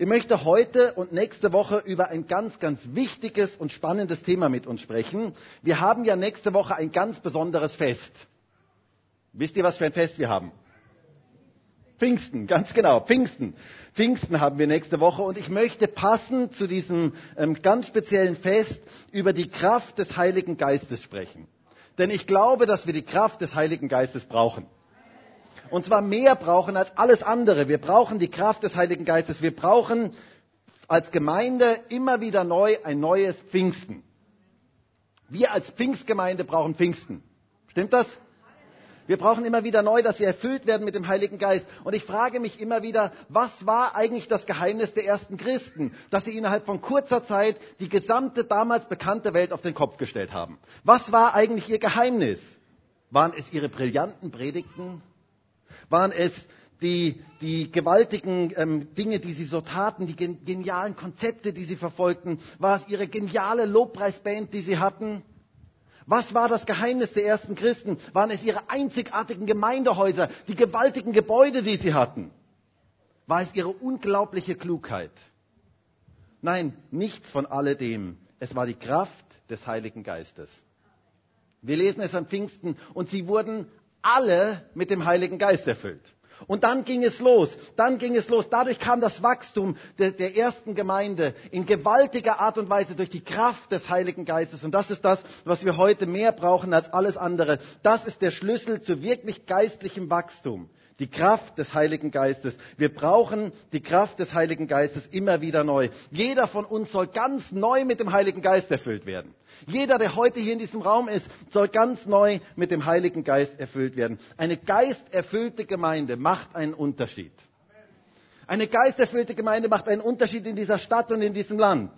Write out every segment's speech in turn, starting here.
Ich möchte heute und nächste Woche über ein ganz, ganz wichtiges und spannendes Thema mit uns sprechen. Wir haben ja nächste Woche ein ganz besonderes Fest. Wisst ihr, was für ein Fest wir haben? Pfingsten, ganz genau, Pfingsten. Pfingsten haben wir nächste Woche und ich möchte passend zu diesem ähm, ganz speziellen Fest über die Kraft des Heiligen Geistes sprechen. Denn ich glaube, dass wir die Kraft des Heiligen Geistes brauchen. Und zwar mehr brauchen als alles andere. Wir brauchen die Kraft des Heiligen Geistes. Wir brauchen als Gemeinde immer wieder neu ein neues Pfingsten. Wir als Pfingstgemeinde brauchen Pfingsten. Stimmt das? Wir brauchen immer wieder neu, dass wir erfüllt werden mit dem Heiligen Geist. Und ich frage mich immer wieder, was war eigentlich das Geheimnis der ersten Christen, dass sie innerhalb von kurzer Zeit die gesamte damals bekannte Welt auf den Kopf gestellt haben? Was war eigentlich ihr Geheimnis? Waren es ihre brillanten Predigten? Waren es die, die gewaltigen ähm, Dinge, die sie so taten, die gen genialen Konzepte, die sie verfolgten? War es ihre geniale Lobpreisband, die sie hatten? Was war das Geheimnis der ersten Christen? Waren es ihre einzigartigen Gemeindehäuser, die gewaltigen Gebäude, die sie hatten? War es ihre unglaubliche Klugheit? Nein, nichts von alledem. Es war die Kraft des Heiligen Geistes. Wir lesen es am Pfingsten und sie wurden alle mit dem Heiligen Geist erfüllt. Und dann ging es los, dann ging es los. Dadurch kam das Wachstum der, der, ersten Gemeinde in gewaltiger Art und Weise durch die Kraft des Heiligen Geistes. Und das ist das, was wir heute mehr brauchen als alles andere. Das ist der Schlüssel zu wirklich geistlichem Wachstum. Die Kraft des Heiligen Geistes. Wir brauchen die Kraft des Heiligen Geistes immer wieder neu. Jeder von uns soll ganz neu mit dem Heiligen Geist erfüllt werden. Jeder, der heute hier in diesem Raum ist, soll ganz neu mit dem Heiligen Geist erfüllt werden. Eine geisterfüllte Gemeinde macht einen Unterschied. Eine geisterfüllte Gemeinde macht einen Unterschied in dieser Stadt und in diesem Land.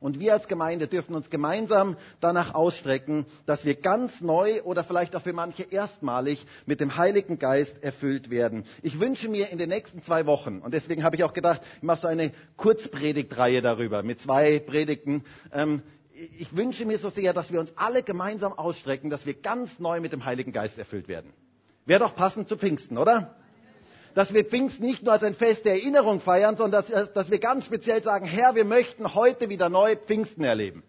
Und wir als Gemeinde dürfen uns gemeinsam danach ausstrecken, dass wir ganz neu oder vielleicht auch für manche erstmalig mit dem Heiligen Geist erfüllt werden. Ich wünsche mir in den nächsten zwei Wochen, und deswegen habe ich auch gedacht, ich mache so eine Kurzpredigtreihe darüber mit zwei Predigten. Ähm, ich wünsche mir so sehr, dass wir uns alle gemeinsam ausstrecken, dass wir ganz neu mit dem Heiligen Geist erfüllt werden. Wäre doch passend zu Pfingsten, oder? Dass wir Pfingsten nicht nur als ein Fest der Erinnerung feiern, sondern dass, dass wir ganz speziell sagen, Herr, wir möchten heute wieder neu Pfingsten erleben.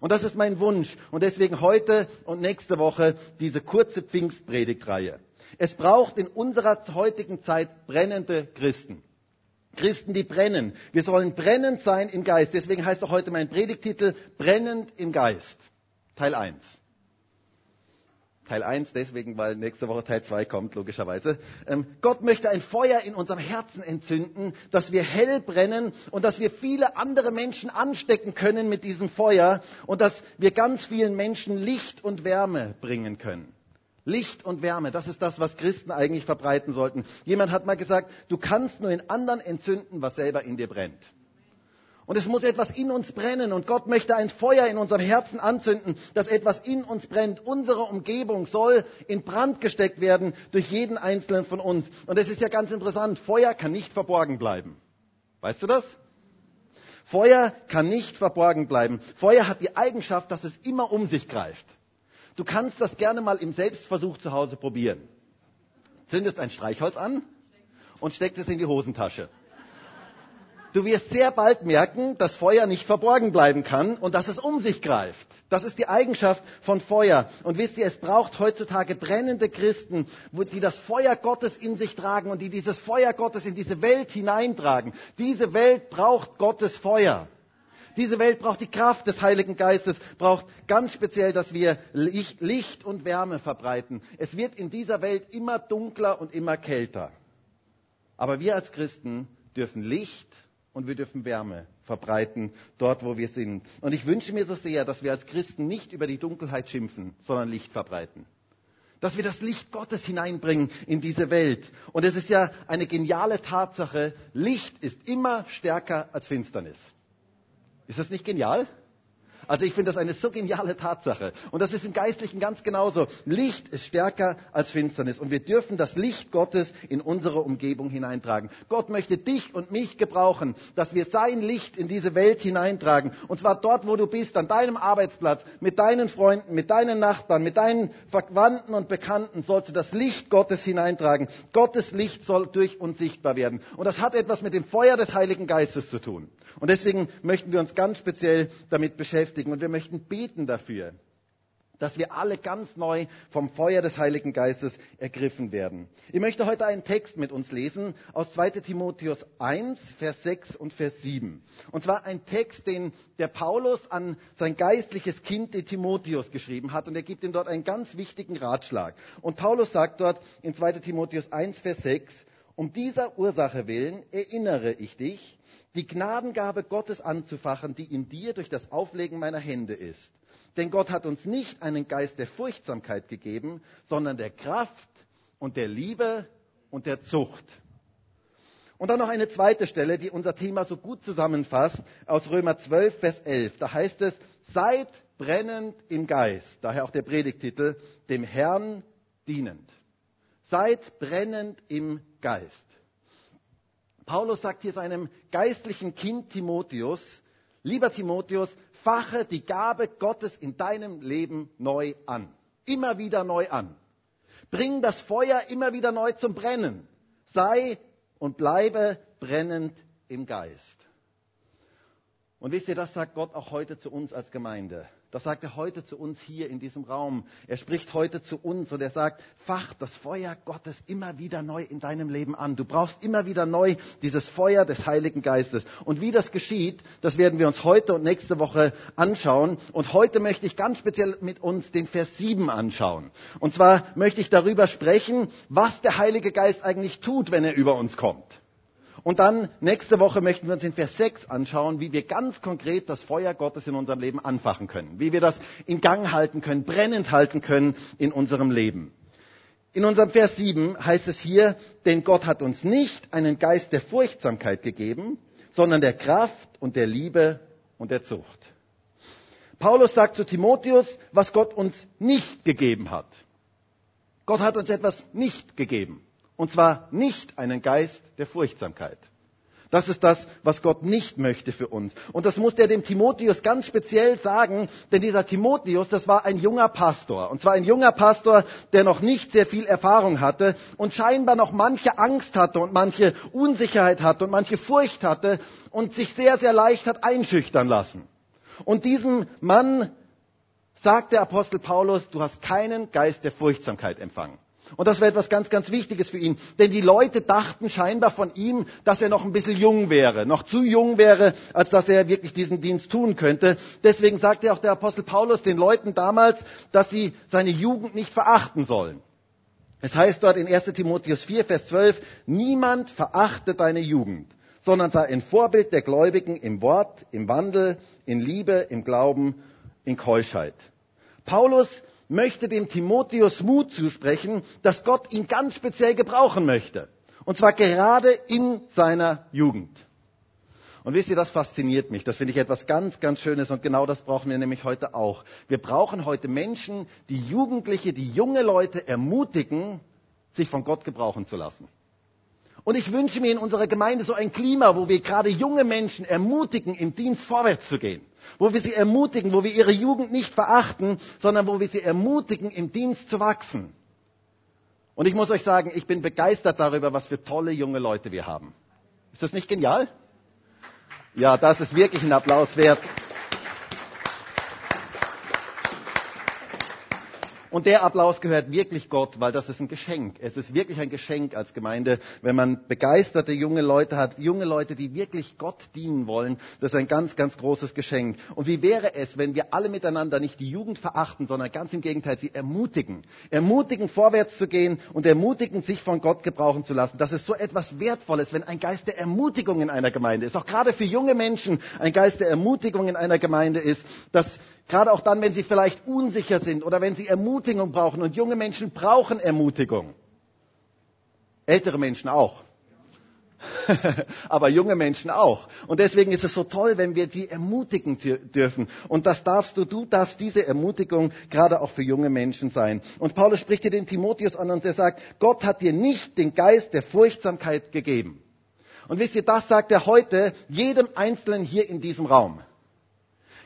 Und das ist mein Wunsch. Und deswegen heute und nächste Woche diese kurze Pfingstpredigtreihe. Es braucht in unserer heutigen Zeit brennende Christen. Christen, die brennen. Wir sollen brennend sein im Geist. Deswegen heißt auch heute mein Predigtitel Brennend im Geist. Teil 1. Teil 1 deswegen, weil nächste Woche Teil 2 kommt, logischerweise. Ähm, Gott möchte ein Feuer in unserem Herzen entzünden, dass wir hell brennen und dass wir viele andere Menschen anstecken können mit diesem Feuer und dass wir ganz vielen Menschen Licht und Wärme bringen können. Licht und Wärme, das ist das, was Christen eigentlich verbreiten sollten. Jemand hat mal gesagt, du kannst nur in anderen entzünden, was selber in dir brennt. Und es muss etwas in uns brennen und Gott möchte ein Feuer in unserem Herzen anzünden, dass etwas in uns brennt. Unsere Umgebung soll in Brand gesteckt werden durch jeden einzelnen von uns. Und es ist ja ganz interessant, Feuer kann nicht verborgen bleiben. Weißt du das? Feuer kann nicht verborgen bleiben. Feuer hat die Eigenschaft, dass es immer um sich greift. Du kannst das gerne mal im Selbstversuch zu Hause probieren. Zündest ein Streichholz an und steckst es in die Hosentasche. Du wirst sehr bald merken, dass Feuer nicht verborgen bleiben kann und dass es um sich greift. Das ist die Eigenschaft von Feuer. Und wisst ihr, es braucht heutzutage brennende Christen, die das Feuer Gottes in sich tragen und die dieses Feuer Gottes in diese Welt hineintragen. Diese Welt braucht Gottes Feuer. Diese Welt braucht die Kraft des Heiligen Geistes, braucht ganz speziell, dass wir Licht und Wärme verbreiten. Es wird in dieser Welt immer dunkler und immer kälter. Aber wir als Christen dürfen Licht und wir dürfen Wärme verbreiten, dort wo wir sind. Und ich wünsche mir so sehr, dass wir als Christen nicht über die Dunkelheit schimpfen, sondern Licht verbreiten. Dass wir das Licht Gottes hineinbringen in diese Welt. Und es ist ja eine geniale Tatsache, Licht ist immer stärker als Finsternis. Ist das nicht genial? Also ich finde das eine so geniale Tatsache. Und das ist im Geistlichen ganz genauso. Licht ist stärker als Finsternis. Und wir dürfen das Licht Gottes in unsere Umgebung hineintragen. Gott möchte dich und mich gebrauchen, dass wir sein Licht in diese Welt hineintragen. Und zwar dort, wo du bist, an deinem Arbeitsplatz, mit deinen Freunden, mit deinen Nachbarn, mit deinen Verwandten und Bekannten, sollst du das Licht Gottes hineintragen. Gottes Licht soll durch uns sichtbar werden. Und das hat etwas mit dem Feuer des Heiligen Geistes zu tun. Und deswegen möchten wir uns ganz speziell damit beschäftigen und wir möchten beten dafür, dass wir alle ganz neu vom Feuer des Heiligen Geistes ergriffen werden. Ich möchte heute einen Text mit uns lesen aus 2 Timotheus 1, Vers 6 und Vers 7. Und zwar ein Text, den der Paulus an sein geistliches Kind, den Timotheus, geschrieben hat. Und er gibt ihm dort einen ganz wichtigen Ratschlag. Und Paulus sagt dort in 2 Timotheus 1, Vers 6, um dieser Ursache willen erinnere ich dich, die Gnadengabe Gottes anzufachen, die in dir durch das Auflegen meiner Hände ist. Denn Gott hat uns nicht einen Geist der Furchtsamkeit gegeben, sondern der Kraft und der Liebe und der Zucht. Und dann noch eine zweite Stelle, die unser Thema so gut zusammenfasst, aus Römer 12, Vers 11. Da heißt es, seid brennend im Geist, daher auch der Predigtitel, dem Herrn dienend. Seid brennend im Geist. Paulus sagt hier seinem geistlichen Kind Timotheus, lieber Timotheus, fache die Gabe Gottes in deinem Leben neu an. Immer wieder neu an. Bring das Feuer immer wieder neu zum Brennen. Sei und bleibe brennend im Geist. Und wisst ihr, das sagt Gott auch heute zu uns als Gemeinde. Das sagt er heute zu uns hier in diesem Raum. Er spricht heute zu uns und er sagt, fach das Feuer Gottes immer wieder neu in deinem Leben an. Du brauchst immer wieder neu dieses Feuer des Heiligen Geistes. Und wie das geschieht, das werden wir uns heute und nächste Woche anschauen. Und heute möchte ich ganz speziell mit uns den Vers 7 anschauen. Und zwar möchte ich darüber sprechen, was der Heilige Geist eigentlich tut, wenn er über uns kommt. Und dann nächste Woche möchten wir uns in Vers 6 anschauen, wie wir ganz konkret das Feuer Gottes in unserem Leben anfachen können, wie wir das in Gang halten können, brennend halten können in unserem Leben. In unserem Vers 7 heißt es hier, denn Gott hat uns nicht einen Geist der Furchtsamkeit gegeben, sondern der Kraft und der Liebe und der Zucht. Paulus sagt zu Timotheus, was Gott uns nicht gegeben hat. Gott hat uns etwas nicht gegeben. Und zwar nicht einen Geist der Furchtsamkeit. Das ist das, was Gott nicht möchte für uns. Und das musste er dem Timotheus ganz speziell sagen, denn dieser Timotheus, das war ein junger Pastor. Und zwar ein junger Pastor, der noch nicht sehr viel Erfahrung hatte und scheinbar noch manche Angst hatte und manche Unsicherheit hatte und manche Furcht hatte und sich sehr, sehr leicht hat einschüchtern lassen. Und diesem Mann sagt der Apostel Paulus, du hast keinen Geist der Furchtsamkeit empfangen. Und das war etwas ganz, ganz Wichtiges für ihn. Denn die Leute dachten scheinbar von ihm, dass er noch ein bisschen jung wäre, noch zu jung wäre, als dass er wirklich diesen Dienst tun könnte. Deswegen sagte auch der Apostel Paulus den Leuten damals, dass sie seine Jugend nicht verachten sollen. Es heißt dort in 1 Timotheus 4, Vers 12, niemand verachte deine Jugend, sondern sei ein Vorbild der Gläubigen im Wort, im Wandel, in Liebe, im Glauben, in Keuschheit. Paulus möchte dem Timotheus Mut zusprechen, dass Gott ihn ganz speziell gebrauchen möchte. Und zwar gerade in seiner Jugend. Und wisst ihr, das fasziniert mich. Das finde ich etwas ganz, ganz Schönes und genau das brauchen wir nämlich heute auch. Wir brauchen heute Menschen, die Jugendliche, die junge Leute ermutigen, sich von Gott gebrauchen zu lassen. Und ich wünsche mir in unserer Gemeinde so ein Klima, wo wir gerade junge Menschen ermutigen, im Dienst vorwärts zu gehen wo wir sie ermutigen, wo wir ihre Jugend nicht verachten, sondern wo wir sie ermutigen, im Dienst zu wachsen. Und ich muss euch sagen, ich bin begeistert darüber, was für tolle junge Leute wir haben. Ist das nicht genial? Ja, das ist wirklich ein Applaus wert. Und der Applaus gehört wirklich Gott, weil das ist ein Geschenk. Es ist wirklich ein Geschenk als Gemeinde, wenn man begeisterte junge Leute hat, junge Leute, die wirklich Gott dienen wollen. Das ist ein ganz, ganz großes Geschenk. Und wie wäre es, wenn wir alle miteinander nicht die Jugend verachten, sondern ganz im Gegenteil sie ermutigen. Ermutigen, vorwärts zu gehen und ermutigen, sich von Gott gebrauchen zu lassen. Das ist so etwas Wertvolles, wenn ein Geist der Ermutigung in einer Gemeinde ist. Auch gerade für junge Menschen ein Geist der Ermutigung in einer Gemeinde ist, dass Gerade auch dann, wenn sie vielleicht unsicher sind oder wenn sie Ermutigung brauchen. Und junge Menschen brauchen Ermutigung. Ältere Menschen auch. aber junge Menschen auch. Und deswegen ist es so toll, wenn wir die ermutigen dürfen. Und das darfst du, du darfst diese Ermutigung gerade auch für junge Menschen sein. Und Paulus spricht hier den Timotheus an und er sagt, Gott hat dir nicht den Geist der Furchtsamkeit gegeben. Und wisst ihr, das sagt er heute jedem Einzelnen hier in diesem Raum.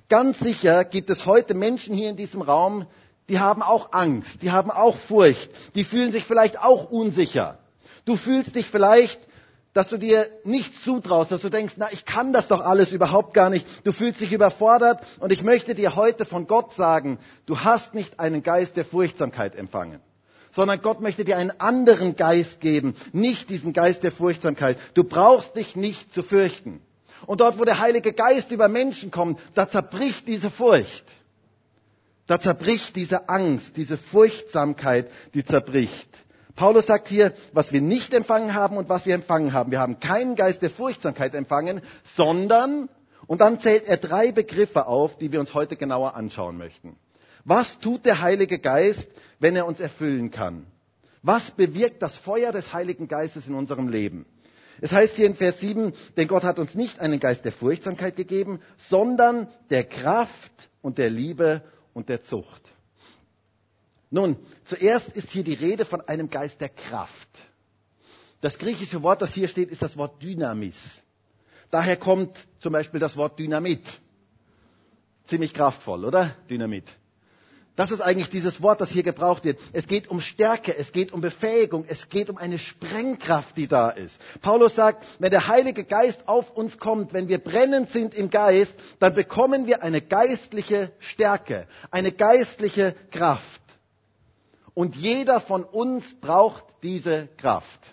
Ganz sicher gibt es heute Menschen hier in diesem Raum, die haben auch Angst, die haben auch Furcht, die fühlen sich vielleicht auch unsicher. Du fühlst dich vielleicht dass du dir nichts zutraust, dass du denkst, na, ich kann das doch alles überhaupt gar nicht. Du fühlst dich überfordert und ich möchte dir heute von Gott sagen, du hast nicht einen Geist der Furchtsamkeit empfangen, sondern Gott möchte dir einen anderen Geist geben, nicht diesen Geist der Furchtsamkeit. Du brauchst dich nicht zu fürchten. Und dort, wo der Heilige Geist über Menschen kommt, da zerbricht diese Furcht. Da zerbricht diese Angst, diese Furchtsamkeit, die zerbricht. Paulus sagt hier, was wir nicht empfangen haben und was wir empfangen haben. Wir haben keinen Geist der Furchtsamkeit empfangen, sondern, und dann zählt er drei Begriffe auf, die wir uns heute genauer anschauen möchten. Was tut der Heilige Geist, wenn er uns erfüllen kann? Was bewirkt das Feuer des Heiligen Geistes in unserem Leben? Es heißt hier in Vers 7, denn Gott hat uns nicht einen Geist der Furchtsamkeit gegeben, sondern der Kraft und der Liebe und der Zucht. Nun, zuerst ist hier die Rede von einem Geist der Kraft. Das griechische Wort, das hier steht, ist das Wort Dynamis. Daher kommt zum Beispiel das Wort Dynamit. Ziemlich kraftvoll, oder? Dynamit. Das ist eigentlich dieses Wort, das hier gebraucht wird. Es geht um Stärke, es geht um Befähigung, es geht um eine Sprengkraft, die da ist. Paulus sagt, wenn der Heilige Geist auf uns kommt, wenn wir brennend sind im Geist, dann bekommen wir eine geistliche Stärke, eine geistliche Kraft. Und jeder von uns braucht diese Kraft.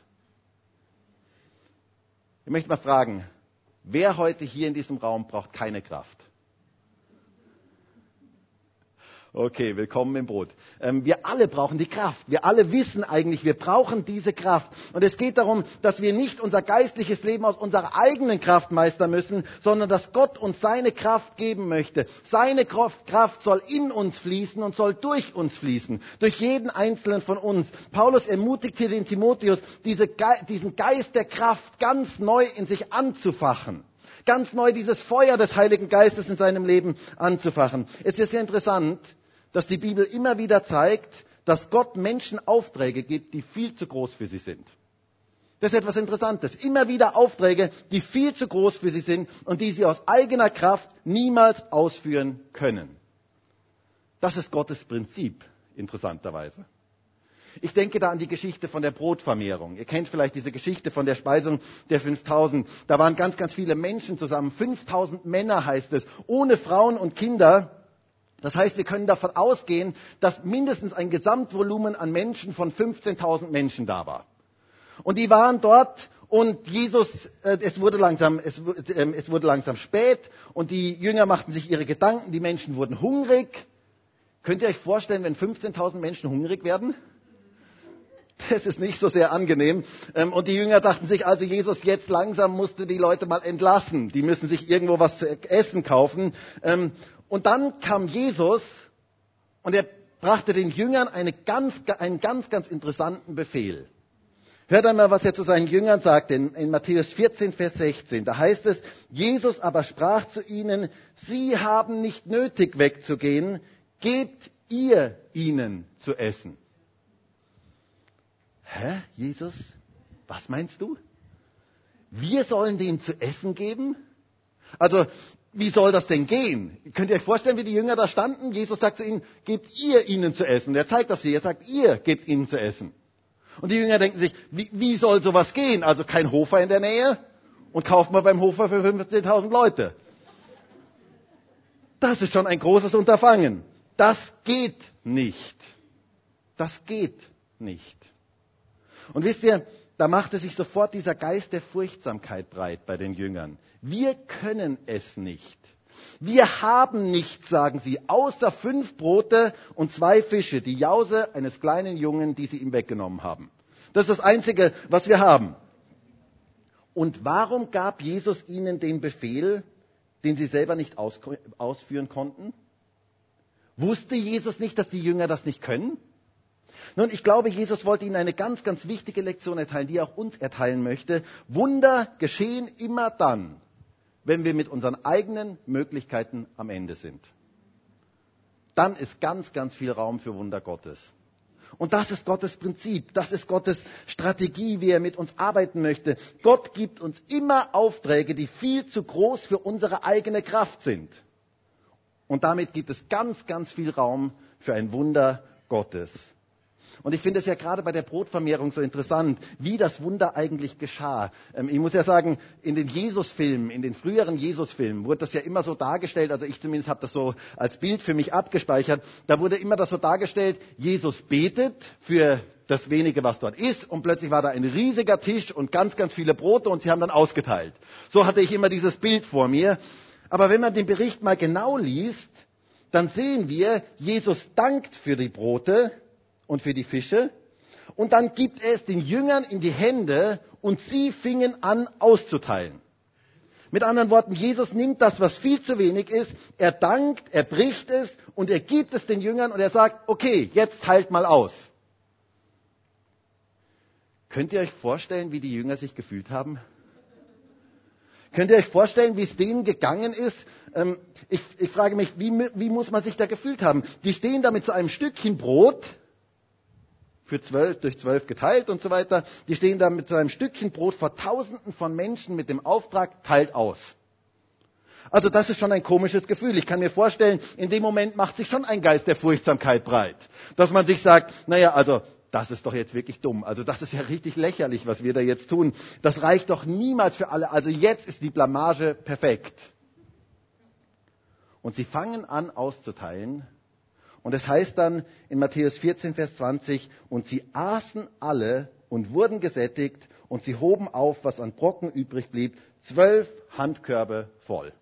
Ich möchte mal fragen, wer heute hier in diesem Raum braucht keine Kraft? Okay, willkommen im Boot. Ähm, wir alle brauchen die Kraft. Wir alle wissen eigentlich, wir brauchen diese Kraft. Und es geht darum, dass wir nicht unser geistliches Leben aus unserer eigenen Kraft meistern müssen, sondern dass Gott uns seine Kraft geben möchte. Seine Kraft soll in uns fließen und soll durch uns fließen. Durch jeden einzelnen von uns. Paulus ermutigt hier den Timotheus, diese Ge diesen Geist der Kraft ganz neu in sich anzufachen ganz neu dieses Feuer des Heiligen Geistes in seinem Leben anzufachen. Es ist sehr interessant, dass die Bibel immer wieder zeigt, dass Gott Menschen Aufträge gibt, die viel zu groß für sie sind. Das ist etwas Interessantes. Immer wieder Aufträge, die viel zu groß für sie sind und die sie aus eigener Kraft niemals ausführen können. Das ist Gottes Prinzip, interessanterweise. Ich denke da an die Geschichte von der Brotvermehrung. Ihr kennt vielleicht diese Geschichte von der Speisung der 5000. Da waren ganz, ganz viele Menschen zusammen. 5000 Männer heißt es, ohne Frauen und Kinder. Das heißt, wir können davon ausgehen, dass mindestens ein Gesamtvolumen an Menschen von 15.000 Menschen da war. Und die waren dort und Jesus, äh, es wurde langsam, es, äh, es wurde langsam spät und die Jünger machten sich ihre Gedanken, die Menschen wurden hungrig. Könnt ihr euch vorstellen, wenn 15.000 Menschen hungrig werden? Das ist nicht so sehr angenehm. Ähm, und die Jünger dachten sich, also Jesus, jetzt langsam musst du die Leute mal entlassen. Die müssen sich irgendwo was zu essen kaufen. Und dann kam Jesus und er brachte den Jüngern eine ganz, einen ganz, ganz interessanten Befehl. Hört einmal, was er zu seinen Jüngern sagte in, in Matthäus 14, Vers 16. Da heißt es, Jesus aber sprach zu ihnen, Sie haben nicht nötig wegzugehen, gebt ihr ihnen zu essen. Hä, Jesus? Was meinst du? Wir sollen denen zu essen geben? Also wie soll das denn gehen? Könnt ihr euch vorstellen, wie die Jünger da standen? Jesus sagt zu ihnen, gebt ihr ihnen zu essen. Und er zeigt auf sie, er sagt, ihr gebt ihnen zu essen. Und die Jünger denken sich, wie, wie soll sowas gehen? Also kein Hofer in der Nähe und kauft mal beim Hofer für 15.000 Leute. Das ist schon ein großes Unterfangen. Das geht nicht. Das geht nicht. Und wisst ihr, da machte sich sofort dieser Geist der Furchtsamkeit breit bei den Jüngern. Wir können es nicht. Wir haben nichts, sagen sie, außer fünf Brote und zwei Fische, die Jause eines kleinen Jungen, die sie ihm weggenommen haben. Das ist das Einzige, was wir haben. Und warum gab Jesus ihnen den Befehl, den sie selber nicht ausführen konnten? Wusste Jesus nicht, dass die Jünger das nicht können? Nun, ich glaube, Jesus wollte ihnen eine ganz, ganz wichtige Lektion erteilen, die er auch uns erteilen möchte. Wunder geschehen immer dann, wenn wir mit unseren eigenen Möglichkeiten am Ende sind. Dann ist ganz, ganz viel Raum für Wunder Gottes. Und das ist Gottes Prinzip, das ist Gottes Strategie, wie er mit uns arbeiten möchte. Gott gibt uns immer Aufträge, die viel zu groß für unsere eigene Kraft sind. Und damit gibt es ganz, ganz viel Raum für ein Wunder Gottes. Und ich finde es ja gerade bei der Brotvermehrung so interessant, wie das Wunder eigentlich geschah. Ähm, ich muss ja sagen, in den Jesusfilmen, in den früheren Jesusfilmen wurde das ja immer so dargestellt, also ich zumindest habe das so als Bild für mich abgespeichert, da wurde immer das so dargestellt, Jesus betet für das wenige, was dort ist, und plötzlich war da ein riesiger Tisch und ganz, ganz viele Brote und sie haben dann ausgeteilt. So hatte ich immer dieses Bild vor mir. Aber wenn man den Bericht mal genau liest, dann sehen wir, Jesus dankt für die Brote, und für die Fische. Und dann gibt er es den Jüngern in die Hände und sie fingen an auszuteilen. Mit anderen Worten, Jesus nimmt das, was viel zu wenig ist, er dankt, er bricht es und er gibt es den Jüngern und er sagt, okay, jetzt teilt mal aus. Könnt ihr euch vorstellen, wie die Jünger sich gefühlt haben? Könnt ihr euch vorstellen, wie es denen gegangen ist? Ähm, ich, ich, frage mich, wie, wie muss man sich da gefühlt haben? Die stehen da mit so einem Stückchen Brot für zwölf, durch zwölf geteilt und so weiter. Die stehen da mit so einem Stückchen Brot vor Tausenden von Menschen mit dem Auftrag, teilt aus. Also das ist schon ein komisches Gefühl. Ich kann mir vorstellen, in dem Moment macht sich schon ein Geist der Furchtsamkeit breit. Dass man sich sagt, naja, also das ist doch jetzt wirklich dumm. Also das ist ja richtig lächerlich, was wir da jetzt tun. Das reicht doch niemals für alle. Also jetzt ist die Blamage perfekt. Und sie fangen an auszuteilen und es heißt dann in Matthäus 14, Vers 20, und sie aßen alle und wurden gesättigt und sie hoben auf, was an Brocken übrig blieb, zwölf Handkörbe voll.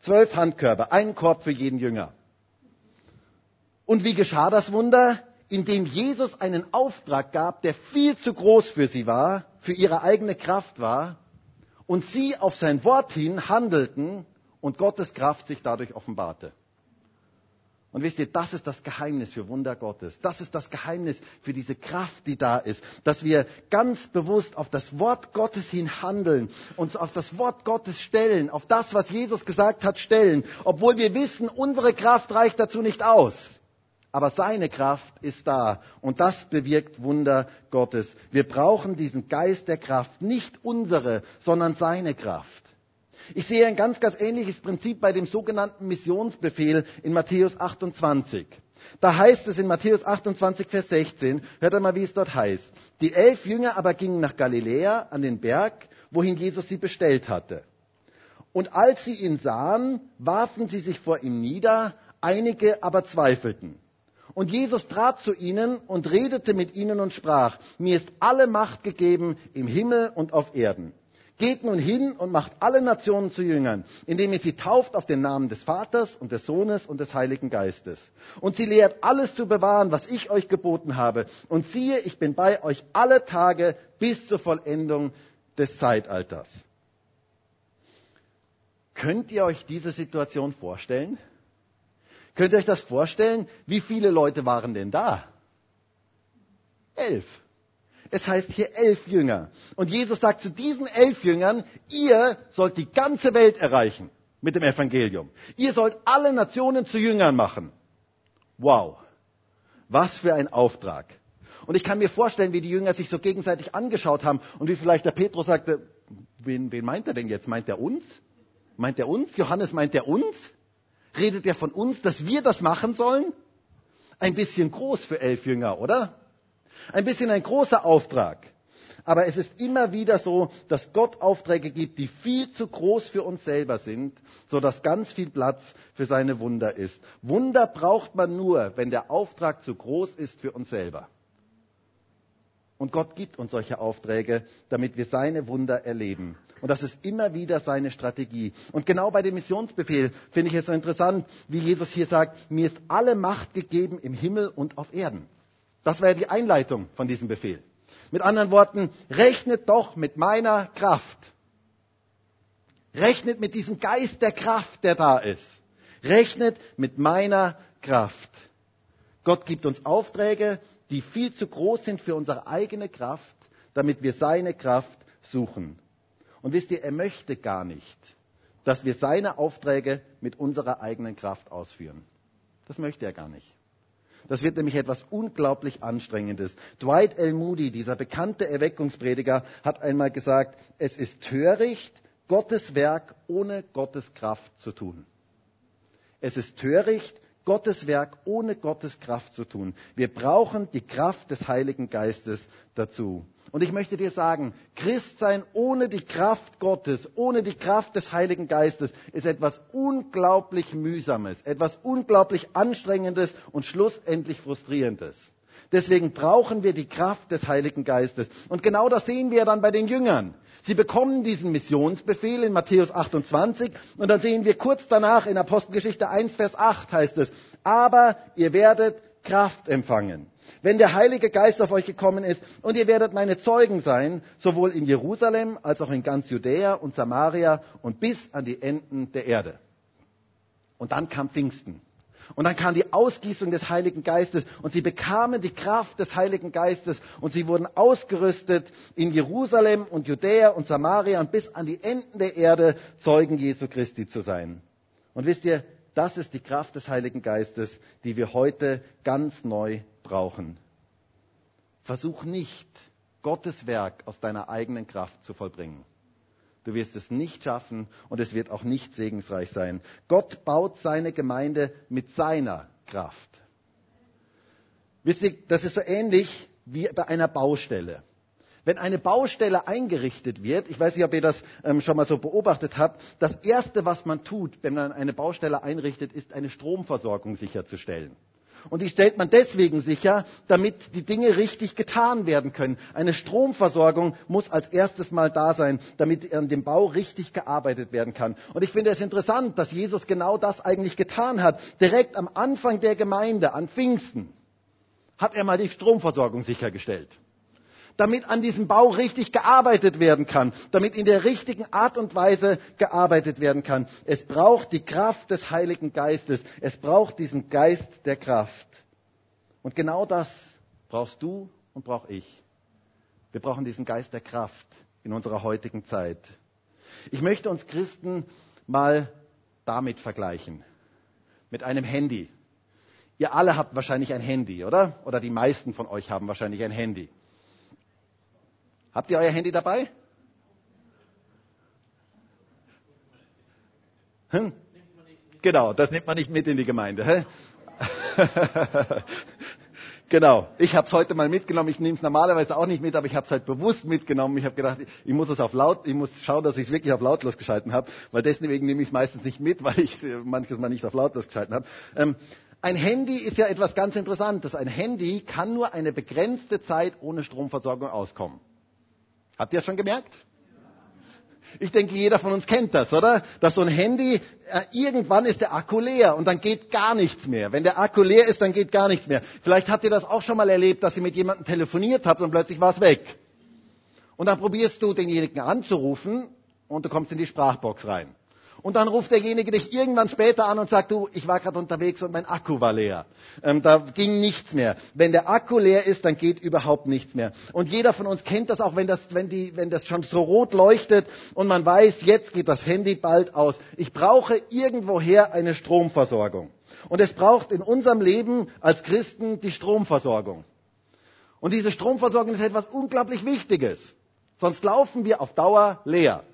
Zwölf Handkörbe, ein Korb für jeden Jünger. Und wie geschah das Wunder? Indem Jesus einen Auftrag gab, der viel zu groß für sie war, für ihre eigene Kraft war, und sie auf sein Wort hin handelten und Gottes Kraft sich dadurch offenbarte. Und wisst ihr, das ist das Geheimnis für Wunder Gottes. Das ist das Geheimnis für diese Kraft, die da ist. Dass wir ganz bewusst auf das Wort Gottes hin handeln, uns auf das Wort Gottes stellen, auf das, was Jesus gesagt hat, stellen. Obwohl wir wissen, unsere Kraft reicht dazu nicht aus. Aber seine Kraft ist da und das bewirkt Wunder Gottes. Wir brauchen diesen Geist der Kraft, nicht unsere, sondern seine Kraft. Ich sehe ein ganz, ganz ähnliches Prinzip bei dem sogenannten Missionsbefehl in Matthäus 28. Da heißt es in Matthäus 28, Vers 16, hört einmal, wie es dort heißt. Die elf Jünger aber gingen nach Galiläa an den Berg, wohin Jesus sie bestellt hatte. Und als sie ihn sahen, warfen sie sich vor ihm nieder, einige aber zweifelten. Und Jesus trat zu ihnen und redete mit ihnen und sprach, mir ist alle Macht gegeben im Himmel und auf Erden. Geht nun hin und macht alle Nationen zu Jüngern, indem ihr sie tauft auf den Namen des Vaters und des Sohnes und des Heiligen Geistes. Und sie lehrt alles zu bewahren, was ich euch geboten habe. Und siehe, ich bin bei euch alle Tage bis zur Vollendung des Zeitalters. Könnt ihr euch diese Situation vorstellen? Könnt ihr euch das vorstellen? Wie viele Leute waren denn da? Elf. Es heißt hier elf Jünger. Und Jesus sagt zu diesen elf Jüngern, ihr sollt die ganze Welt erreichen mit dem Evangelium. Ihr sollt alle Nationen zu Jüngern machen. Wow. Was für ein Auftrag. Und ich kann mir vorstellen, wie die Jünger sich so gegenseitig angeschaut haben und wie vielleicht der Petrus sagte, wen, wen meint er denn jetzt? Meint er uns? Meint er uns? Johannes meint er uns? Redet er von uns, dass wir das machen sollen? Ein bisschen groß für elf Jünger, oder? Ein bisschen ein großer Auftrag. Aber es ist immer wieder so, dass Gott Aufträge gibt, die viel zu groß für uns selber sind, sodass ganz viel Platz für seine Wunder ist. Wunder braucht man nur, wenn der Auftrag zu groß ist für uns selber. Und Gott gibt uns solche Aufträge, damit wir seine Wunder erleben. Und das ist immer wieder seine Strategie. Und genau bei dem Missionsbefehl finde ich es so interessant, wie Jesus hier sagt, mir ist alle Macht gegeben im Himmel und auf Erden. Das war ja die Einleitung von diesem Befehl. Mit anderen Worten, rechnet doch mit meiner Kraft. Rechnet mit diesem Geist der Kraft, der da ist. Rechnet mit meiner Kraft. Gott gibt uns Aufträge, die viel zu groß sind für unsere eigene Kraft, damit wir seine Kraft suchen. Und wisst ihr, er möchte gar nicht, dass wir seine Aufträge mit unserer eigenen Kraft ausführen. Das möchte er gar nicht. Das wird nämlich etwas unglaublich Anstrengendes. Dwight L. Moody, dieser bekannte Erweckungsprediger, hat einmal gesagt, es ist töricht, Gottes Werk ohne Gottes Kraft zu tun. Es ist töricht, Gottes Werk ohne Gottes Kraft zu tun. Wir brauchen die Kraft des Heiligen Geistes dazu. Und ich möchte dir sagen, Christsein ohne die Kraft Gottes, ohne die Kraft des Heiligen Geistes ist etwas unglaublich mühsames, etwas unglaublich anstrengendes und schlussendlich frustrierendes. Deswegen brauchen wir die Kraft des Heiligen Geistes. Und genau das sehen wir dann bei den Jüngern. Sie bekommen diesen Missionsbefehl in Matthäus 28 und dann sehen wir kurz danach in Apostelgeschichte 1, Vers 8 heißt es, aber ihr werdet Kraft empfangen, wenn der Heilige Geist auf euch gekommen ist und ihr werdet meine Zeugen sein, sowohl in Jerusalem als auch in ganz Judäa und Samaria und bis an die Enden der Erde. Und dann kam Pfingsten. Und dann kam die Ausgießung des Heiligen Geistes und sie bekamen die Kraft des Heiligen Geistes und sie wurden ausgerüstet in Jerusalem und Judäa und Samaria und bis an die Enden der Erde Zeugen Jesu Christi zu sein. Und wisst ihr, das ist die Kraft des Heiligen Geistes, die wir heute ganz neu brauchen. Versuch nicht, Gottes Werk aus deiner eigenen Kraft zu vollbringen. Du wirst es nicht schaffen und es wird auch nicht segensreich sein. Gott baut seine Gemeinde mit seiner Kraft. Wisst ihr, das ist so ähnlich wie bei einer Baustelle. Wenn eine Baustelle eingerichtet wird, ich weiß nicht, ob ihr das ähm, schon mal so beobachtet habt, das Erste, was man tut, wenn man eine Baustelle einrichtet, ist eine Stromversorgung sicherzustellen. Und die stellt man deswegen sicher, damit die Dinge richtig getan werden können. Eine Stromversorgung muss als erstes mal da sein, damit an dem Bau richtig gearbeitet werden kann. Und ich finde es interessant, dass Jesus genau das eigentlich getan hat. Direkt am Anfang der Gemeinde, an Pfingsten, hat er mal die Stromversorgung sichergestellt damit an diesem Bau richtig gearbeitet werden kann, damit in der richtigen Art und Weise gearbeitet werden kann. Es braucht die Kraft des Heiligen Geistes. Es braucht diesen Geist der Kraft. Und genau das brauchst du und brauche ich. Wir brauchen diesen Geist der Kraft in unserer heutigen Zeit. Ich möchte uns Christen mal damit vergleichen. Mit einem Handy. Ihr alle habt wahrscheinlich ein Handy, oder? Oder die meisten von euch haben wahrscheinlich ein Handy. Habt ihr euer Handy dabei? Hm? Genau, das nimmt man nicht mit in die Gemeinde. Hä? genau, ich habe es heute mal mitgenommen. Ich nehme es normalerweise auch nicht mit, aber ich habe es halt bewusst mitgenommen. Ich habe gedacht, ich muss es auf laut, ich muss schauen, dass ich es wirklich auf lautlos geschalten habe, weil deswegen nehme ich es meistens nicht mit, weil ich es manches Mal nicht auf lautlos geschalten habe. Ähm, ein Handy ist ja etwas ganz Interessantes. Ein Handy kann nur eine begrenzte Zeit ohne Stromversorgung auskommen. Habt ihr das schon gemerkt? Ich denke, jeder von uns kennt das, oder? Dass so ein Handy, äh, irgendwann ist der Akku leer und dann geht gar nichts mehr. Wenn der Akku leer ist, dann geht gar nichts mehr. Vielleicht habt ihr das auch schon mal erlebt, dass ihr mit jemandem telefoniert habt und plötzlich war es weg. Und dann probierst du denjenigen anzurufen und du kommst in die Sprachbox rein. Und dann ruft derjenige dich irgendwann später an und sagt, du, ich war gerade unterwegs und mein Akku war leer. Ähm, da ging nichts mehr. Wenn der Akku leer ist, dann geht überhaupt nichts mehr. Und jeder von uns kennt das auch, wenn das, wenn, die, wenn das schon so rot leuchtet und man weiß, jetzt geht das Handy bald aus. Ich brauche irgendwoher eine Stromversorgung. Und es braucht in unserem Leben als Christen die Stromversorgung. Und diese Stromversorgung ist etwas unglaublich Wichtiges. Sonst laufen wir auf Dauer leer.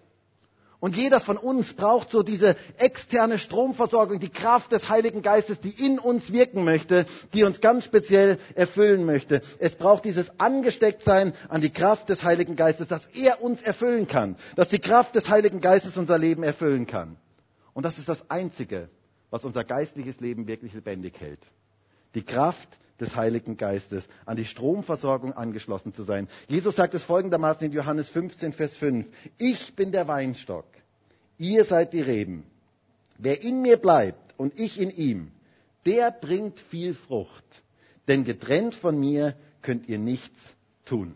Und jeder von uns braucht so diese externe Stromversorgung, die Kraft des Heiligen Geistes, die in uns wirken möchte, die uns ganz speziell erfüllen möchte. Es braucht dieses Angestecktsein an die Kraft des Heiligen Geistes, dass er uns erfüllen kann, dass die Kraft des Heiligen Geistes unser Leben erfüllen kann. Und das ist das Einzige, was unser geistliches Leben wirklich lebendig hält. Die Kraft des Heiligen Geistes, an die Stromversorgung angeschlossen zu sein. Jesus sagt es folgendermaßen in Johannes 15, Vers 5. Ich bin der Weinstock, ihr seid die Reben. Wer in mir bleibt und ich in ihm, der bringt viel Frucht. Denn getrennt von mir könnt ihr nichts tun.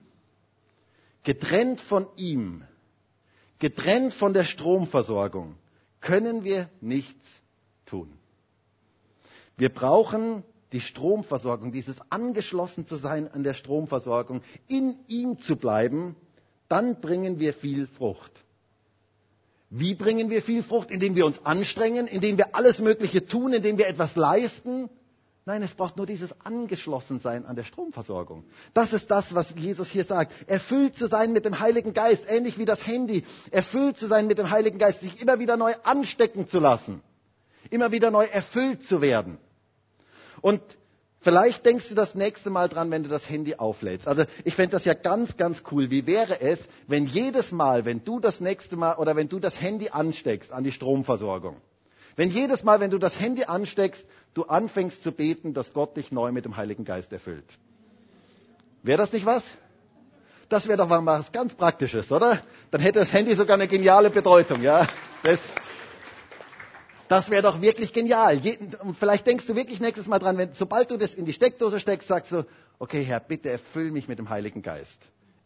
Getrennt von ihm, getrennt von der Stromversorgung, können wir nichts tun. Wir brauchen die Stromversorgung, dieses angeschlossen zu sein an der Stromversorgung, in ihm zu bleiben, dann bringen wir viel Frucht. Wie bringen wir viel Frucht? Indem wir uns anstrengen, indem wir alles Mögliche tun, indem wir etwas leisten. Nein, es braucht nur dieses Angeschlossensein an der Stromversorgung. Das ist das, was Jesus hier sagt. Erfüllt zu sein mit dem Heiligen Geist, ähnlich wie das Handy. Erfüllt zu sein mit dem Heiligen Geist, sich immer wieder neu anstecken zu lassen. Immer wieder neu erfüllt zu werden. Und vielleicht denkst du das nächste Mal dran, wenn du das Handy auflädst. Also ich fände das ja ganz, ganz cool. Wie wäre es, wenn jedes Mal, wenn du das nächste Mal oder wenn du das Handy ansteckst an die Stromversorgung, wenn jedes Mal, wenn du das Handy ansteckst, du anfängst zu beten, dass Gott dich neu mit dem Heiligen Geist erfüllt. Wäre das nicht was? Das wäre doch mal was ganz Praktisches, oder? Dann hätte das Handy sogar eine geniale Bedeutung, ja? Das, das wäre doch wirklich genial. Und vielleicht denkst du wirklich nächstes Mal dran, wenn, sobald du das in die Steckdose steckst, sagst du, okay Herr, bitte erfüll mich mit dem Heiligen Geist.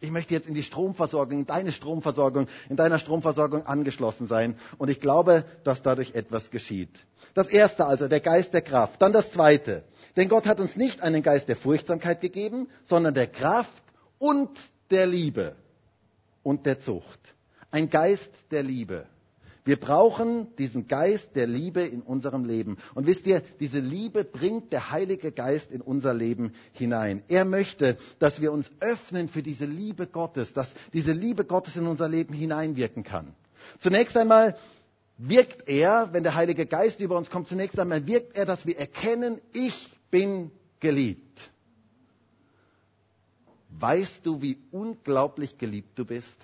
Ich möchte jetzt in die Stromversorgung, in deine Stromversorgung, in deiner Stromversorgung angeschlossen sein. Und ich glaube, dass dadurch etwas geschieht. Das erste also, der Geist der Kraft. Dann das zweite. Denn Gott hat uns nicht einen Geist der Furchtsamkeit gegeben, sondern der Kraft und der Liebe und der Zucht. Ein Geist der Liebe. Wir brauchen diesen Geist der Liebe in unserem Leben. Und wisst ihr, diese Liebe bringt der Heilige Geist in unser Leben hinein. Er möchte, dass wir uns öffnen für diese Liebe Gottes, dass diese Liebe Gottes in unser Leben hineinwirken kann. Zunächst einmal wirkt er, wenn der Heilige Geist über uns kommt, zunächst einmal wirkt er, dass wir erkennen, ich bin geliebt. Weißt du, wie unglaublich geliebt du bist?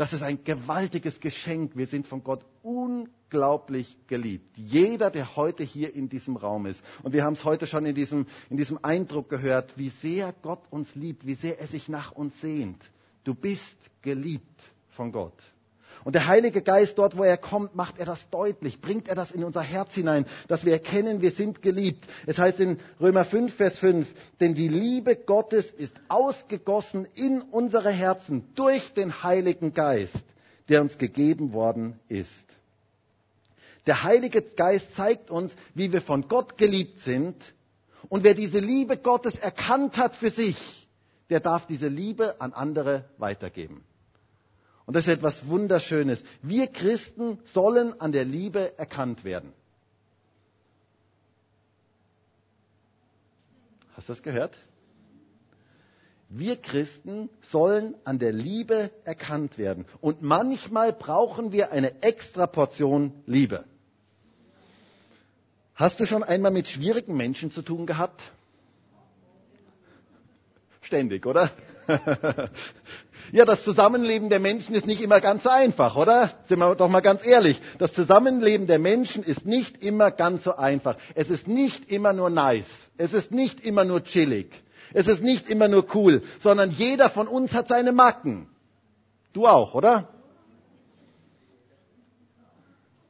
Das ist ein gewaltiges Geschenk. Wir sind von Gott unglaublich geliebt. Jeder, der heute hier in diesem Raum ist. Und wir haben es heute schon in diesem, in diesem Eindruck gehört, wie sehr Gott uns liebt, wie sehr er sich nach uns sehnt. Du bist geliebt von Gott. Und der Heilige Geist, dort wo er kommt, macht er das deutlich, bringt er das in unser Herz hinein, dass wir erkennen, wir sind geliebt. Es heißt in Römer 5, Vers 5, denn die Liebe Gottes ist ausgegossen in unsere Herzen durch den Heiligen Geist, der uns gegeben worden ist. Der Heilige Geist zeigt uns, wie wir von Gott geliebt sind. Und wer diese Liebe Gottes erkannt hat für sich, der darf diese Liebe an andere weitergeben. Und das ist etwas Wunderschönes. Wir Christen sollen an der Liebe erkannt werden. Hast du das gehört? Wir Christen sollen an der Liebe erkannt werden. Und manchmal brauchen wir eine extra Portion Liebe. Hast du schon einmal mit schwierigen Menschen zu tun gehabt? Ständig, oder? Ja, das Zusammenleben der Menschen ist nicht immer ganz so einfach, oder? Sind wir doch mal ganz ehrlich. Das Zusammenleben der Menschen ist nicht immer ganz so einfach. Es ist nicht immer nur nice. Es ist nicht immer nur chillig. Es ist nicht immer nur cool, sondern jeder von uns hat seine Macken. Du auch, oder?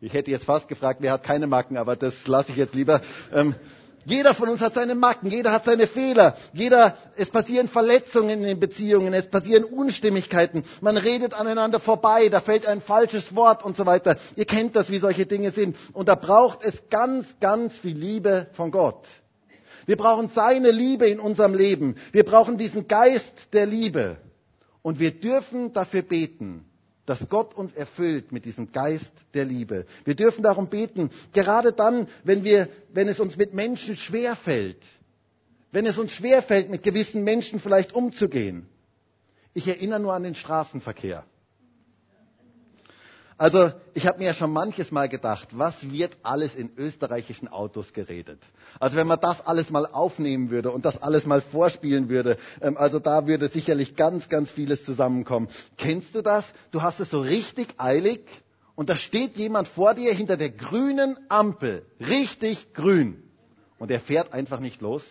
Ich hätte jetzt fast gefragt, wer hat keine Macken, aber das lasse ich jetzt lieber. Ähm, jeder von uns hat seine Macken, jeder hat seine Fehler, jeder, es passieren Verletzungen in den Beziehungen, es passieren Unstimmigkeiten, man redet aneinander vorbei, da fällt ein falsches Wort und so weiter. Ihr kennt das, wie solche Dinge sind. Und da braucht es ganz, ganz viel Liebe von Gott. Wir brauchen seine Liebe in unserem Leben. Wir brauchen diesen Geist der Liebe. Und wir dürfen dafür beten, dass Gott uns erfüllt mit diesem Geist der Liebe. Wir dürfen darum beten, gerade dann, wenn, wir, wenn es uns mit Menschen schwerfällt, wenn es uns schwerfällt, mit gewissen Menschen vielleicht umzugehen. Ich erinnere nur an den Straßenverkehr. Also ich habe mir ja schon manches Mal gedacht, was wird alles in österreichischen Autos geredet? Also wenn man das alles mal aufnehmen würde und das alles mal vorspielen würde, ähm, also da würde sicherlich ganz, ganz vieles zusammenkommen. Kennst du das? Du hast es so richtig eilig und da steht jemand vor dir hinter der grünen Ampel, richtig grün, und er fährt einfach nicht los.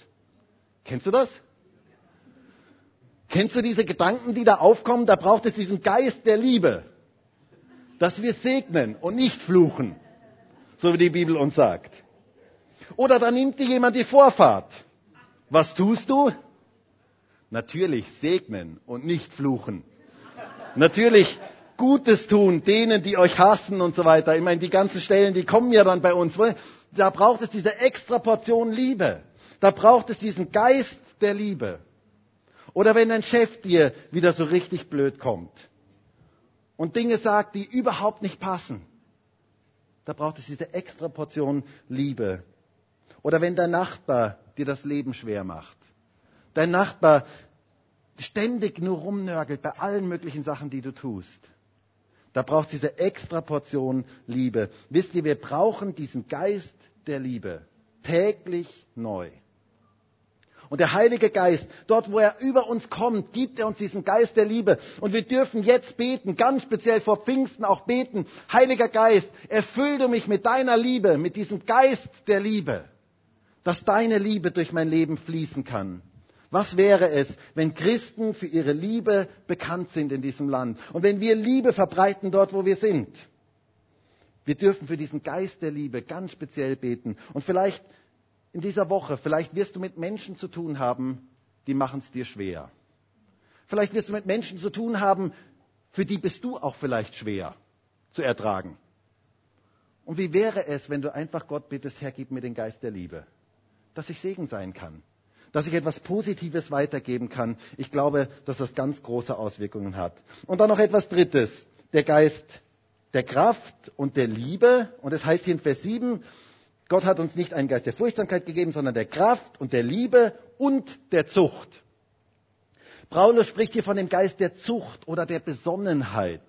Kennst du das? Kennst du diese Gedanken, die da aufkommen? Da braucht es diesen Geist der Liebe dass wir segnen und nicht fluchen, so wie die Bibel uns sagt. Oder da nimmt dir jemand die Vorfahrt. Was tust du? Natürlich segnen und nicht fluchen. Natürlich Gutes tun, denen, die euch hassen und so weiter. Ich meine, die ganzen Stellen, die kommen ja dann bei uns. Da braucht es diese extra Portion Liebe. Da braucht es diesen Geist der Liebe. Oder wenn ein Chef dir wieder so richtig blöd kommt und Dinge sagt, die überhaupt nicht passen. Da braucht es diese extra Portion Liebe. Oder wenn dein Nachbar dir das Leben schwer macht. Dein Nachbar ständig nur rumnörgelt bei allen möglichen Sachen, die du tust. Da braucht es diese extra Portion Liebe. Wisst ihr, wir brauchen diesen Geist der Liebe täglich neu. Und der Heilige Geist, dort wo er über uns kommt, gibt er uns diesen Geist der Liebe. Und wir dürfen jetzt beten, ganz speziell vor Pfingsten auch beten. Heiliger Geist, erfüll du mich mit deiner Liebe, mit diesem Geist der Liebe, dass deine Liebe durch mein Leben fließen kann. Was wäre es, wenn Christen für ihre Liebe bekannt sind in diesem Land und wenn wir Liebe verbreiten dort, wo wir sind? Wir dürfen für diesen Geist der Liebe ganz speziell beten. Und vielleicht in dieser Woche, vielleicht wirst du mit Menschen zu tun haben, die machen es dir schwer. Vielleicht wirst du mit Menschen zu tun haben, für die bist du auch vielleicht schwer zu ertragen. Und wie wäre es, wenn du einfach Gott bittest, Herr, gib mir den Geist der Liebe, dass ich Segen sein kann, dass ich etwas Positives weitergeben kann. Ich glaube, dass das ganz große Auswirkungen hat. Und dann noch etwas Drittes, der Geist der Kraft und der Liebe. Und es heißt hier in Vers 7, Gott hat uns nicht einen Geist der Furchtsamkeit gegeben, sondern der Kraft und der Liebe und der Zucht. Paulus spricht hier von dem Geist der Zucht oder der Besonnenheit.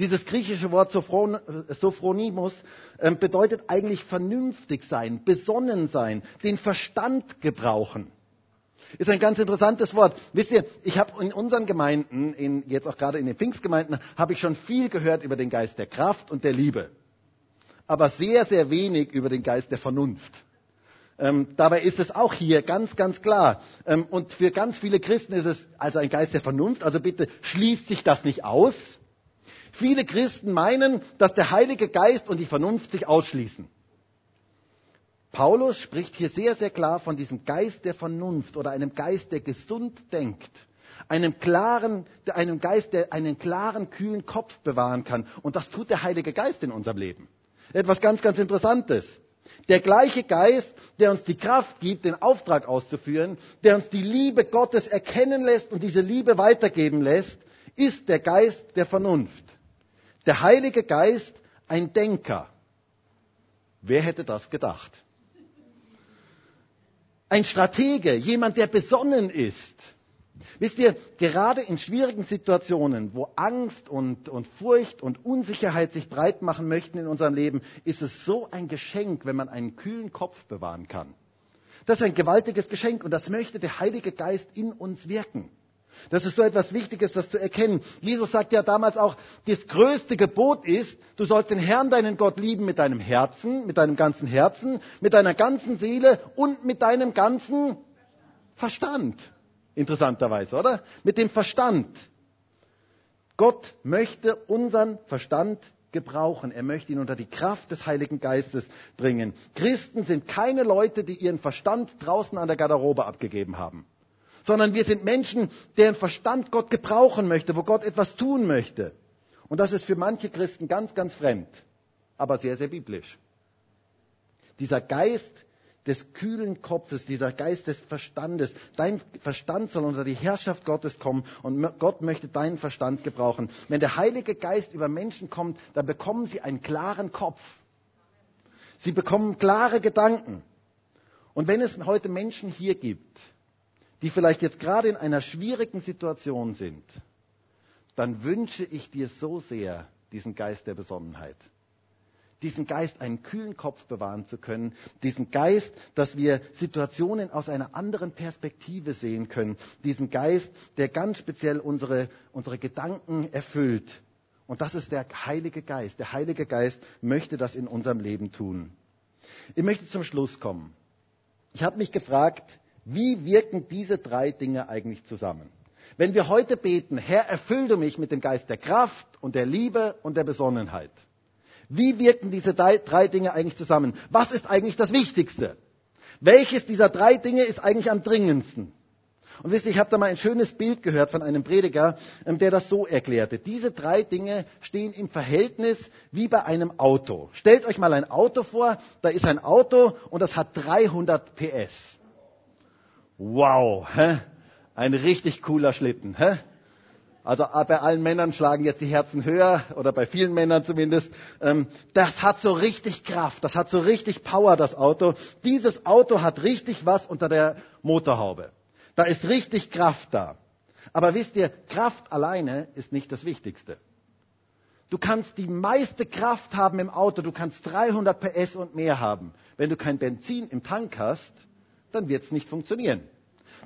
Dieses griechische Wort Sophronimus ähm, bedeutet eigentlich vernünftig sein, besonnen sein, den Verstand gebrauchen. Ist ein ganz interessantes Wort. Wisst ihr, ich habe in unseren Gemeinden, in, jetzt auch gerade in den Pfingstgemeinden, habe ich schon viel gehört über den Geist der Kraft und der Liebe. Aber sehr, sehr wenig über den Geist der Vernunft. Ähm, dabei ist es auch hier ganz, ganz klar. Ähm, und für ganz viele Christen ist es also ein Geist der Vernunft. Also bitte schließt sich das nicht aus. Viele Christen meinen, dass der Heilige Geist und die Vernunft sich ausschließen. Paulus spricht hier sehr, sehr klar von diesem Geist der Vernunft oder einem Geist, der gesund denkt. Einem klaren, einem Geist, der einen klaren, kühlen Kopf bewahren kann. Und das tut der Heilige Geist in unserem Leben. Etwas ganz, ganz Interessantes. Der gleiche Geist, der uns die Kraft gibt, den Auftrag auszuführen, der uns die Liebe Gottes erkennen lässt und diese Liebe weitergeben lässt, ist der Geist der Vernunft. Der Heilige Geist ein Denker. Wer hätte das gedacht? ein Stratege, jemand, der besonnen ist. Wisst ihr, gerade in schwierigen Situationen, wo Angst und, und Furcht und Unsicherheit sich breit machen möchten in unserem Leben, ist es so ein Geschenk, wenn man einen kühlen Kopf bewahren kann. Das ist ein gewaltiges Geschenk und das möchte der Heilige Geist in uns wirken. Das ist so etwas Wichtiges, das zu erkennen. Jesus sagt ja damals auch, das größte Gebot ist, du sollst den Herrn, deinen Gott lieben mit deinem Herzen, mit deinem ganzen Herzen, mit deiner ganzen Seele und mit deinem ganzen Verstand. Interessanterweise, oder? Mit dem Verstand. Gott möchte unseren Verstand gebrauchen. Er möchte ihn unter die Kraft des Heiligen Geistes bringen. Christen sind keine Leute, die ihren Verstand draußen an der Garderobe abgegeben haben sondern wir sind Menschen, deren Verstand Gott gebrauchen möchte, wo Gott etwas tun möchte. Und das ist für manche Christen ganz, ganz fremd, aber sehr, sehr biblisch. Dieser Geist des kühlen Kopfes, dieser Geist des Verstandes. Dein Verstand soll unter die Herrschaft Gottes kommen und Gott möchte deinen Verstand gebrauchen. Wenn der Heilige Geist über Menschen kommt, dann bekommen sie einen klaren Kopf. Sie bekommen klare Gedanken. Und wenn es heute Menschen hier gibt, die vielleicht jetzt gerade in einer schwierigen Situation sind, dann wünsche ich dir so sehr diesen Geist der Besonnenheit. Diesen Geist, einen kühlen Kopf bewahren zu können. Diesen Geist, dass wir Situationen aus einer anderen Perspektive sehen können. Diesen Geist, der ganz speziell unsere, unsere Gedanken erfüllt. Und das ist der Heilige Geist. Der Heilige Geist möchte das in unserem Leben tun. Ich möchte zum Schluss kommen. Ich habe mich gefragt, wie wirken diese drei Dinge eigentlich zusammen? Wenn wir heute beten, Herr, erfüll du mich mit dem Geist der Kraft und der Liebe und der Besonnenheit. Wie wirken diese drei Dinge eigentlich zusammen? Was ist eigentlich das Wichtigste? Welches dieser drei Dinge ist eigentlich am dringendsten? Und wisst ihr, ich habe da mal ein schönes Bild gehört von einem Prediger, ähm, der das so erklärte. Diese drei Dinge stehen im Verhältnis wie bei einem Auto. Stellt euch mal ein Auto vor, da ist ein Auto und das hat 300 PS. Wow, hä? ein richtig cooler Schlitten. Hä? Also äh, bei allen Männern schlagen jetzt die Herzen höher, oder bei vielen Männern zumindest. Ähm, das hat so richtig Kraft, das hat so richtig Power, das Auto. Dieses Auto hat richtig was unter der Motorhaube. Da ist richtig Kraft da. Aber wisst ihr, Kraft alleine ist nicht das Wichtigste. Du kannst die meiste Kraft haben im Auto, du kannst 300 PS und mehr haben. Wenn du kein Benzin im Tank hast, dann wird es nicht funktionieren.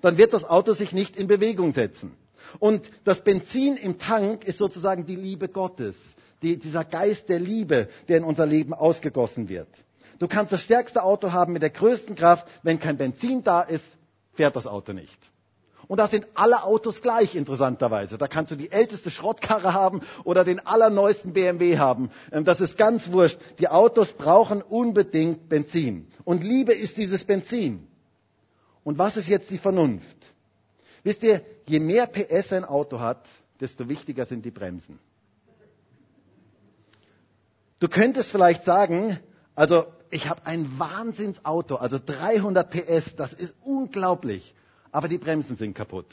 Dann wird das Auto sich nicht in Bewegung setzen. Und das Benzin im Tank ist sozusagen die Liebe Gottes, die, dieser Geist der Liebe, der in unser Leben ausgegossen wird. Du kannst das stärkste Auto haben mit der größten Kraft, wenn kein Benzin da ist, fährt das Auto nicht. Und da sind alle Autos gleich, interessanterweise. Da kannst du die älteste Schrottkarre haben oder den allerneuesten BMW haben. Ähm, das ist ganz wurscht. Die Autos brauchen unbedingt Benzin. Und Liebe ist dieses Benzin. Und was ist jetzt die Vernunft? Wisst ihr, je mehr PS ein Auto hat, desto wichtiger sind die Bremsen. Du könntest vielleicht sagen, also ich habe ein Wahnsinnsauto, also 300 PS, das ist unglaublich, aber die Bremsen sind kaputt.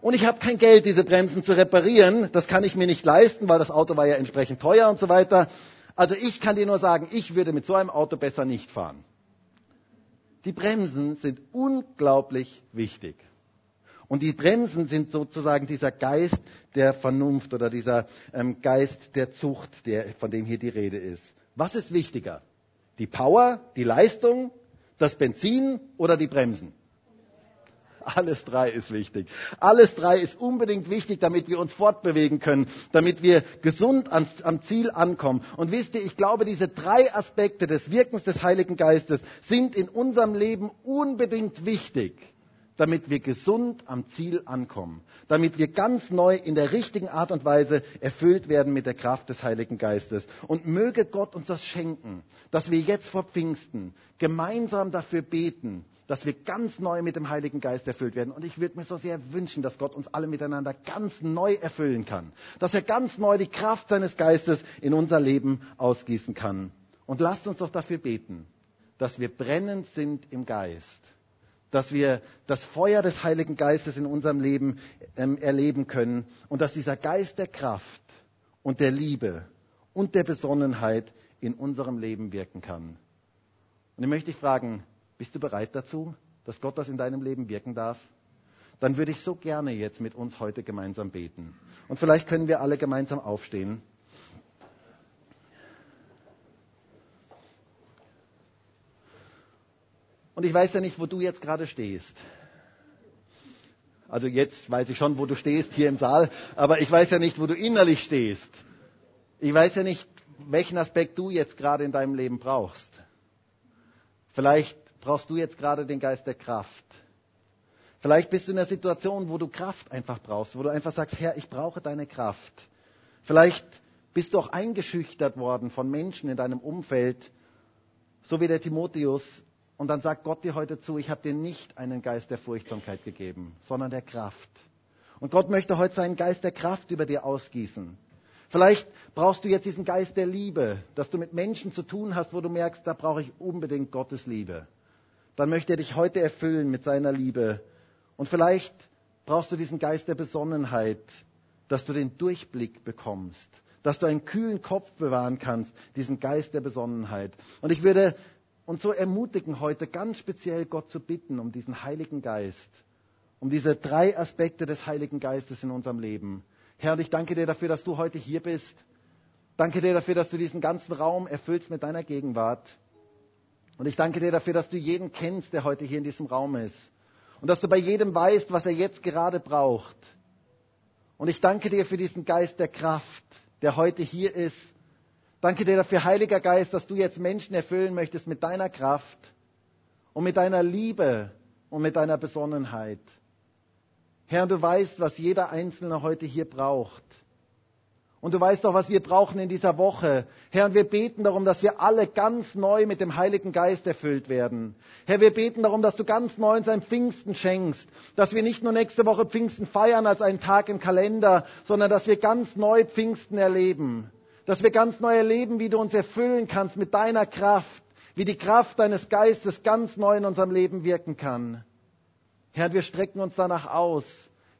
Und ich habe kein Geld, diese Bremsen zu reparieren, das kann ich mir nicht leisten, weil das Auto war ja entsprechend teuer und so weiter. Also ich kann dir nur sagen, ich würde mit so einem Auto besser nicht fahren. Die Bremsen sind unglaublich wichtig. Und die Bremsen sind sozusagen dieser Geist der Vernunft oder dieser ähm, Geist der Zucht, der, von dem hier die Rede ist. Was ist wichtiger? Die Power, die Leistung, das Benzin oder die Bremsen? Alles drei ist wichtig. Alles drei ist unbedingt wichtig, damit wir uns fortbewegen können, damit wir gesund ans, am Ziel ankommen. Und wisst ihr, ich glaube, diese drei Aspekte des Wirkens des Heiligen Geistes sind in unserem Leben unbedingt wichtig, damit wir gesund am Ziel ankommen, damit wir ganz neu in der richtigen Art und Weise erfüllt werden mit der Kraft des Heiligen Geistes. Und möge Gott uns das schenken, dass wir jetzt vor Pfingsten gemeinsam dafür beten, dass wir ganz neu mit dem Heiligen Geist erfüllt werden. Und ich würde mir so sehr wünschen, dass Gott uns alle miteinander ganz neu erfüllen kann. Dass er ganz neu die Kraft seines Geistes in unser Leben ausgießen kann. Und lasst uns doch dafür beten, dass wir brennend sind im Geist. Dass wir das Feuer des Heiligen Geistes in unserem Leben ähm, erleben können. Und dass dieser Geist der Kraft und der Liebe und der Besonnenheit in unserem Leben wirken kann. Und ich möchte dich fragen, bist du bereit dazu, dass Gott das in deinem Leben wirken darf? Dann würde ich so gerne jetzt mit uns heute gemeinsam beten. Und vielleicht können wir alle gemeinsam aufstehen. Und ich weiß ja nicht, wo du jetzt gerade stehst. Also jetzt weiß ich schon, wo du stehst hier im Saal, aber ich weiß ja nicht, wo du innerlich stehst. Ich weiß ja nicht, welchen Aspekt du jetzt gerade in deinem Leben brauchst. Vielleicht brauchst du jetzt gerade den Geist der Kraft. Vielleicht bist du in einer Situation, wo du Kraft einfach brauchst, wo du einfach sagst, Herr, ich brauche deine Kraft. Vielleicht bist du auch eingeschüchtert worden von Menschen in deinem Umfeld, so wie der Timotheus. Und dann sagt Gott dir heute zu, ich habe dir nicht einen Geist der Furchtsamkeit gegeben, sondern der Kraft. Und Gott möchte heute seinen Geist der Kraft über dir ausgießen. Vielleicht brauchst du jetzt diesen Geist der Liebe, dass du mit Menschen zu tun hast, wo du merkst, da brauche ich unbedingt Gottes Liebe dann möchte er dich heute erfüllen mit seiner Liebe. Und vielleicht brauchst du diesen Geist der Besonnenheit, dass du den Durchblick bekommst, dass du einen kühlen Kopf bewahren kannst, diesen Geist der Besonnenheit. Und ich würde uns so ermutigen, heute ganz speziell Gott zu bitten um diesen Heiligen Geist, um diese drei Aspekte des Heiligen Geistes in unserem Leben. Herr, ich danke dir dafür, dass du heute hier bist. Danke dir dafür, dass du diesen ganzen Raum erfüllst mit deiner Gegenwart. Und ich danke dir dafür, dass du jeden kennst, der heute hier in diesem Raum ist. Und dass du bei jedem weißt, was er jetzt gerade braucht. Und ich danke dir für diesen Geist der Kraft, der heute hier ist. Danke dir dafür, Heiliger Geist, dass du jetzt Menschen erfüllen möchtest mit deiner Kraft und mit deiner Liebe und mit deiner Besonnenheit. Herr, du weißt, was jeder Einzelne heute hier braucht. Und du weißt doch, was wir brauchen in dieser Woche. Herr, und wir beten darum, dass wir alle ganz neu mit dem Heiligen Geist erfüllt werden. Herr, wir beten darum, dass du ganz neu uns ein Pfingsten schenkst. Dass wir nicht nur nächste Woche Pfingsten feiern als einen Tag im Kalender, sondern dass wir ganz neu Pfingsten erleben. Dass wir ganz neu erleben, wie du uns erfüllen kannst mit deiner Kraft. Wie die Kraft deines Geistes ganz neu in unserem Leben wirken kann. Herr, wir strecken uns danach aus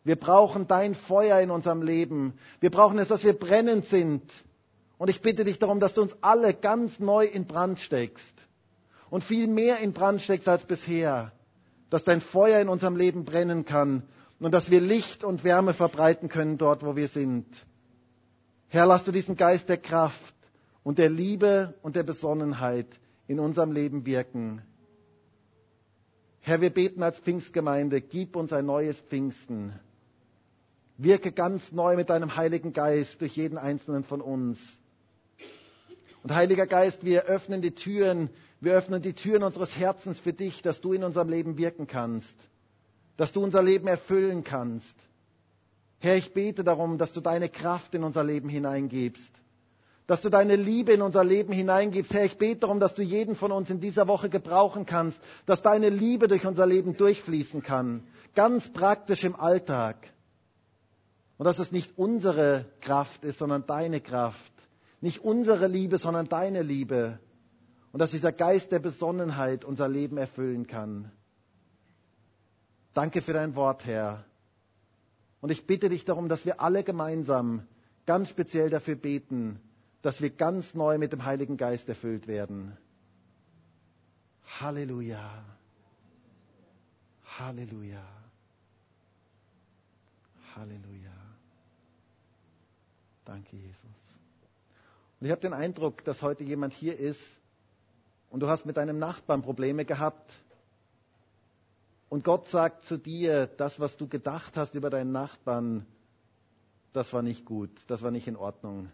wir brauchen dein Feuer in unserem Leben. Wir brauchen es, dass wir brennend sind. Und ich bitte dich darum, dass du uns alle ganz neu in Brand steckst. Und viel mehr in Brand steckst als bisher. Dass dein Feuer in unserem Leben brennen kann. Und dass wir Licht und Wärme verbreiten können dort, wo wir sind. Herr, lass du diesen Geist der Kraft und der Liebe und der Besonnenheit in unserem Leben wirken. Herr, wir beten als Pfingstgemeinde, gib uns ein neues Pfingsten. Wirke ganz neu mit deinem Heiligen Geist durch jeden einzelnen von uns. Und Heiliger Geist, wir öffnen die Türen, wir öffnen die Türen unseres Herzens für dich, dass du in unserem Leben wirken kannst, dass du unser Leben erfüllen kannst. Herr, ich bete darum, dass du deine Kraft in unser Leben hineingibst, dass du deine Liebe in unser Leben hineingibst. Herr, ich bete darum, dass du jeden von uns in dieser Woche gebrauchen kannst, dass deine Liebe durch unser Leben durchfließen kann, ganz praktisch im Alltag. Und dass es nicht unsere Kraft ist, sondern deine Kraft. Nicht unsere Liebe, sondern deine Liebe. Und dass dieser Geist der Besonnenheit unser Leben erfüllen kann. Danke für dein Wort, Herr. Und ich bitte dich darum, dass wir alle gemeinsam ganz speziell dafür beten, dass wir ganz neu mit dem Heiligen Geist erfüllt werden. Halleluja. Halleluja. Halleluja. Danke, Jesus. Und ich habe den Eindruck, dass heute jemand hier ist und du hast mit deinem Nachbarn Probleme gehabt. Und Gott sagt zu dir, das, was du gedacht hast über deinen Nachbarn, das war nicht gut, das war nicht in Ordnung.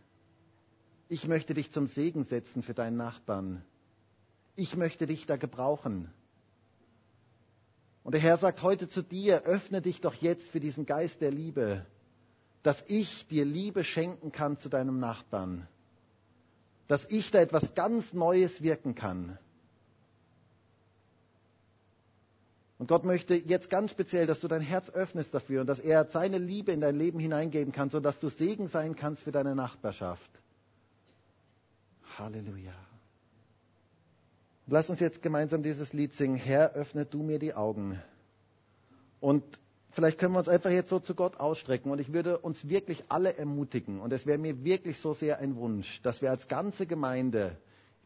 Ich möchte dich zum Segen setzen für deinen Nachbarn. Ich möchte dich da gebrauchen. Und der Herr sagt heute zu dir, öffne dich doch jetzt für diesen Geist der Liebe dass ich dir Liebe schenken kann zu deinem Nachbarn. Dass ich da etwas ganz Neues wirken kann. Und Gott möchte jetzt ganz speziell, dass du dein Herz öffnest dafür und dass er seine Liebe in dein Leben hineingeben kann, sodass du Segen sein kannst für deine Nachbarschaft. Halleluja. Und lass uns jetzt gemeinsam dieses Lied singen. Herr, öffne du mir die Augen. Und Vielleicht können wir uns einfach jetzt so zu Gott ausstrecken und ich würde uns wirklich alle ermutigen und es wäre mir wirklich so sehr ein Wunsch, dass wir als ganze Gemeinde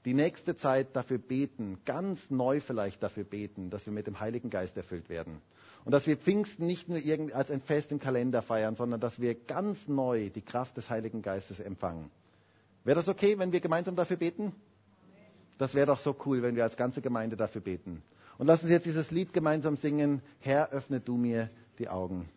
die nächste Zeit dafür beten, ganz neu vielleicht dafür beten, dass wir mit dem Heiligen Geist erfüllt werden. Und dass wir Pfingsten nicht nur als ein Fest im Kalender feiern, sondern dass wir ganz neu die Kraft des Heiligen Geistes empfangen. Wäre das okay, wenn wir gemeinsam dafür beten? Das wäre doch so cool, wenn wir als ganze Gemeinde dafür beten. Und lassen Sie jetzt dieses Lied gemeinsam singen. Herr, öffne du mir die Augen.